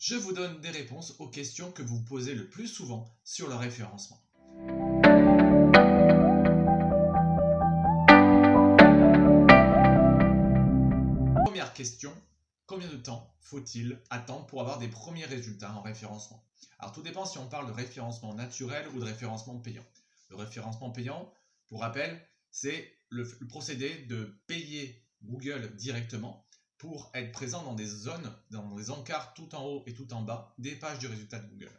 je vous donne des réponses aux questions que vous posez le plus souvent sur le référencement. Première question, combien de temps faut-il attendre pour avoir des premiers résultats en référencement? Alors tout dépend si on parle de référencement naturel ou de référencement payant. Le référencement payant, pour rappel, c'est le, procédé de payer Google directement pour être présent dans des zones, dans des encarts tout en haut et tout en bas des pages du résultat de Google.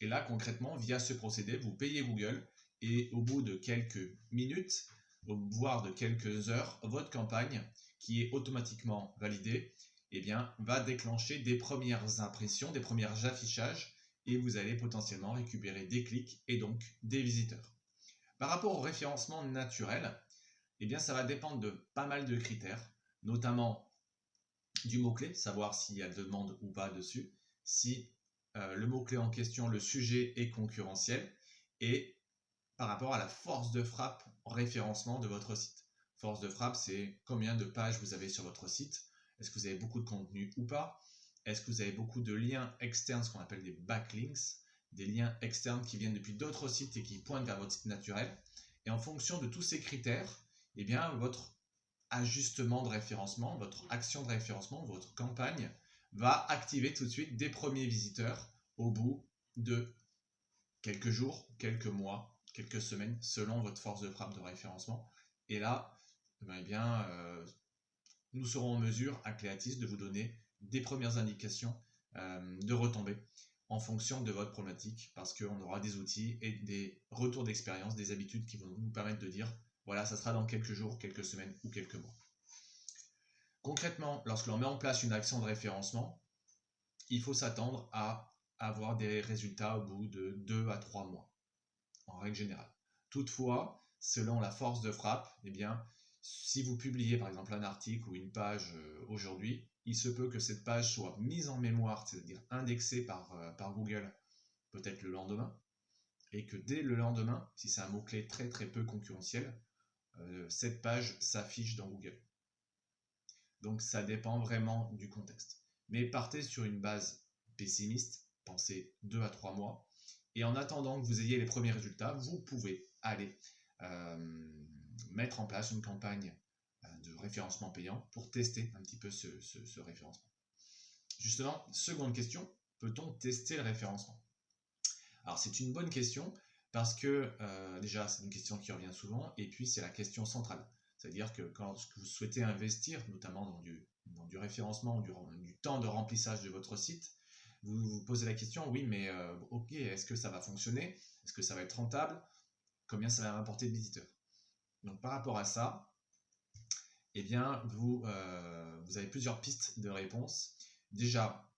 Et là, concrètement, via ce procédé, vous payez Google et au bout de quelques minutes, voire de quelques heures, votre campagne, qui est automatiquement validée, eh bien, va déclencher des premières impressions, des premiers affichages et vous allez potentiellement récupérer des clics et donc des visiteurs. Par rapport au référencement naturel, eh bien, ça va dépendre de pas mal de critères, notamment du mot-clé, savoir s'il y a demande ou pas dessus, si euh, le mot-clé en question, le sujet est concurrentiel, et par rapport à la force de frappe en référencement de votre site. Force de frappe, c'est combien de pages vous avez sur votre site, est-ce que vous avez beaucoup de contenu ou pas, est-ce que vous avez beaucoup de liens externes, ce qu'on appelle des backlinks, des liens externes qui viennent depuis d'autres sites et qui pointent vers votre site naturel? Et en fonction de tous ces critères, eh bien, votre ajustement de référencement, votre action de référencement, votre campagne va activer tout de suite des premiers visiteurs au bout de quelques jours, quelques mois, quelques semaines, selon votre force de frappe de référencement. Et là, eh bien, euh, nous serons en mesure à Cléatis de vous donner des premières indications euh, de retombées en fonction de votre problématique parce qu'on aura des outils et des retours d'expérience, des habitudes qui vont nous permettre de dire voilà, ça sera dans quelques jours, quelques semaines ou quelques mois. Concrètement, lorsque l'on met en place une action de référencement, il faut s'attendre à avoir des résultats au bout de 2 à 3 mois, en règle générale. Toutefois, selon la force de frappe, eh bien, si vous publiez par exemple un article ou une page euh, aujourd'hui, il se peut que cette page soit mise en mémoire, c'est-à-dire indexée par, euh, par Google peut-être le lendemain, et que dès le lendemain, si c'est un mot-clé très très peu concurrentiel, cette page s'affiche dans Google. Donc ça dépend vraiment du contexte. Mais partez sur une base pessimiste, pensez 2 à 3 mois, et en attendant que vous ayez les premiers résultats, vous pouvez aller euh, mettre en place une campagne euh, de référencement payant pour tester un petit peu ce, ce référencement. Justement, seconde question, peut-on tester le référencement? Alors c'est une bonne question parce que euh, déjà, c'est une question qui revient souvent, et puis c'est la question centrale. C'est-à-dire que quand vous souhaitez investir, notamment dans du, du référencement, du, du, temps de remplissage de votre site, vous vous posez la question, oui, mais euh, ok, est-ce que ça va fonctionner? Est-ce que ça va être rentable? Combien ça va rapporter de visiteurs? Donc par rapport à ça, eh bien, vous, euh, vous avez plusieurs pistes de réponse. Déjà,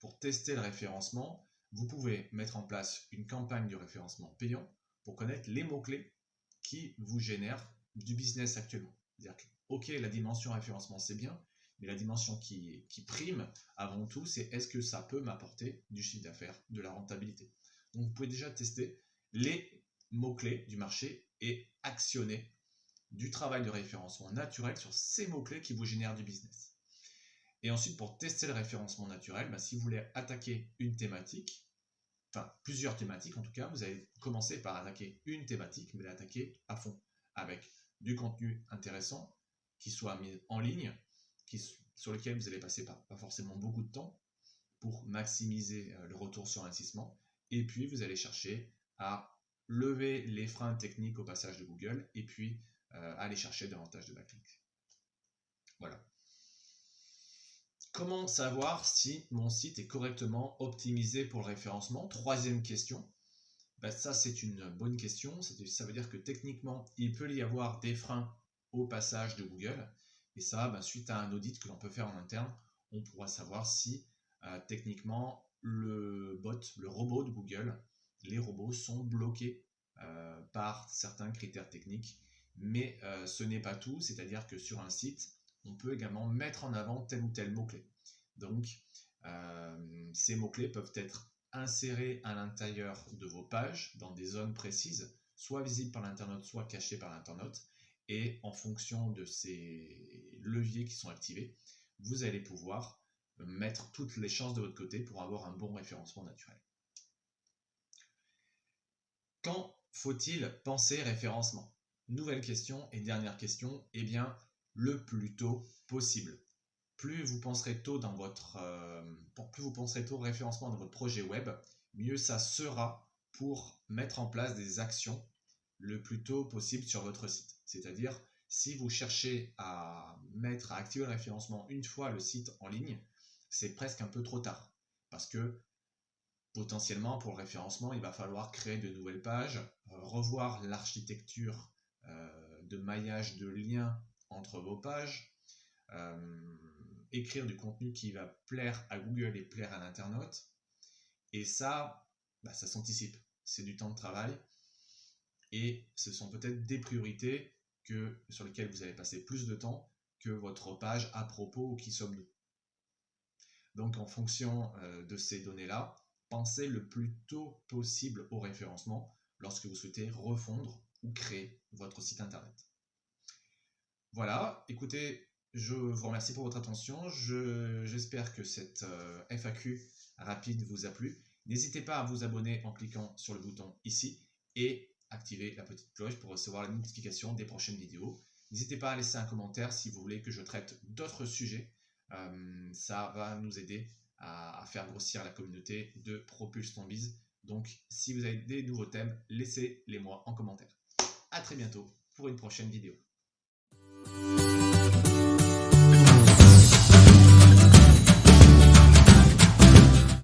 pour tester le référencement, vous pouvez mettre en place une campagne de référencement payant pour connaître les mots-clés qui vous génèrent du business actuellement. C'est-à-dire ok, la dimension référencement, c'est bien, mais la dimension qui, qui prime avant tout, c'est est-ce que ça peut m'apporter du chiffre d'affaires, de la rentabilité. Donc, vous pouvez déjà tester les mots-clés du marché et actionner du travail de référencement naturel sur ces mots-clés qui vous génèrent du business. Et ensuite, pour tester le référencement naturel, bah, si vous voulez attaquer une thématique, enfin plusieurs thématiques en tout cas, vous allez commencer par attaquer une thématique, mais l'attaquer à fond, avec du contenu intéressant, qui soit mis en ligne, qui, sur lequel vous allez passer pas, pas forcément beaucoup de temps pour maximiser euh, le retour sur investissement. Et puis, vous allez chercher à lever les freins techniques au passage de Google et puis euh, aller chercher davantage de backlinks. Voilà. Comment savoir si mon site est correctement optimisé pour le référencement? Troisième question. Ben, ça, c'est une bonne question. Ça veut dire que techniquement, il peut y avoir des freins au passage de Google. Et ça, ben, suite à un audit que l'on peut faire en interne, on pourra savoir si euh, techniquement le bot, le robot de Google, les robots sont bloqués euh, par certains critères techniques. Mais euh, ce n'est pas tout, c'est-à-dire que sur un site, on peut également mettre en avant tel ou tel mot-clé. Donc, euh, ces mots-clés peuvent être insérés à l'intérieur de vos pages dans des zones précises, soit visibles par l'internaute, soit cachées par l'internaute. Et en fonction de ces leviers qui sont activés, vous allez pouvoir mettre toutes les chances de votre côté pour avoir un bon référencement naturel. Quand faut-il penser référencement? Nouvelle question et dernière question, eh bien, le plus tôt possible. Plus vous penserez tôt dans votre, euh, au référencement dans votre projet web, mieux ça sera pour mettre en place des actions le plus tôt possible sur votre site. C'est-à-dire, si vous cherchez à mettre, à activer le référencement une fois le site en ligne, c'est presque un peu trop tard. Parce que potentiellement, pour le référencement, il va falloir créer de nouvelles pages, euh, revoir l'architecture euh, de maillage de liens entre vos pages, euh, écrire du contenu qui va plaire à Google et plaire à l'internaute. Et ça, bah, ça s'anticipe. C'est du temps de travail. Et ce sont peut-être des priorités sur lesquelles vous allez passer plus de temps que votre page à propos ou qui sommes-nous. Donc en fonction euh, de ces données-là, pensez le plus tôt possible au référencement lorsque vous souhaitez refondre ou créer votre site internet. Voilà, écoutez, je vous remercie pour votre attention. J'espère que cette euh, FAQ rapide vous a plu. N'hésitez pas à vous abonner en cliquant sur le bouton ici et activer la petite cloche pour recevoir la notification des prochaines vidéos. N'hésitez pas à laisser un commentaire si vous voulez que je traite d'autres sujets. Euh, ça va nous aider à, faire grossir la communauté de Propulse ton Donc, si vous avez des nouveaux thèmes, laissez-les moi en commentaire. À très bientôt pour une prochaine vidéo.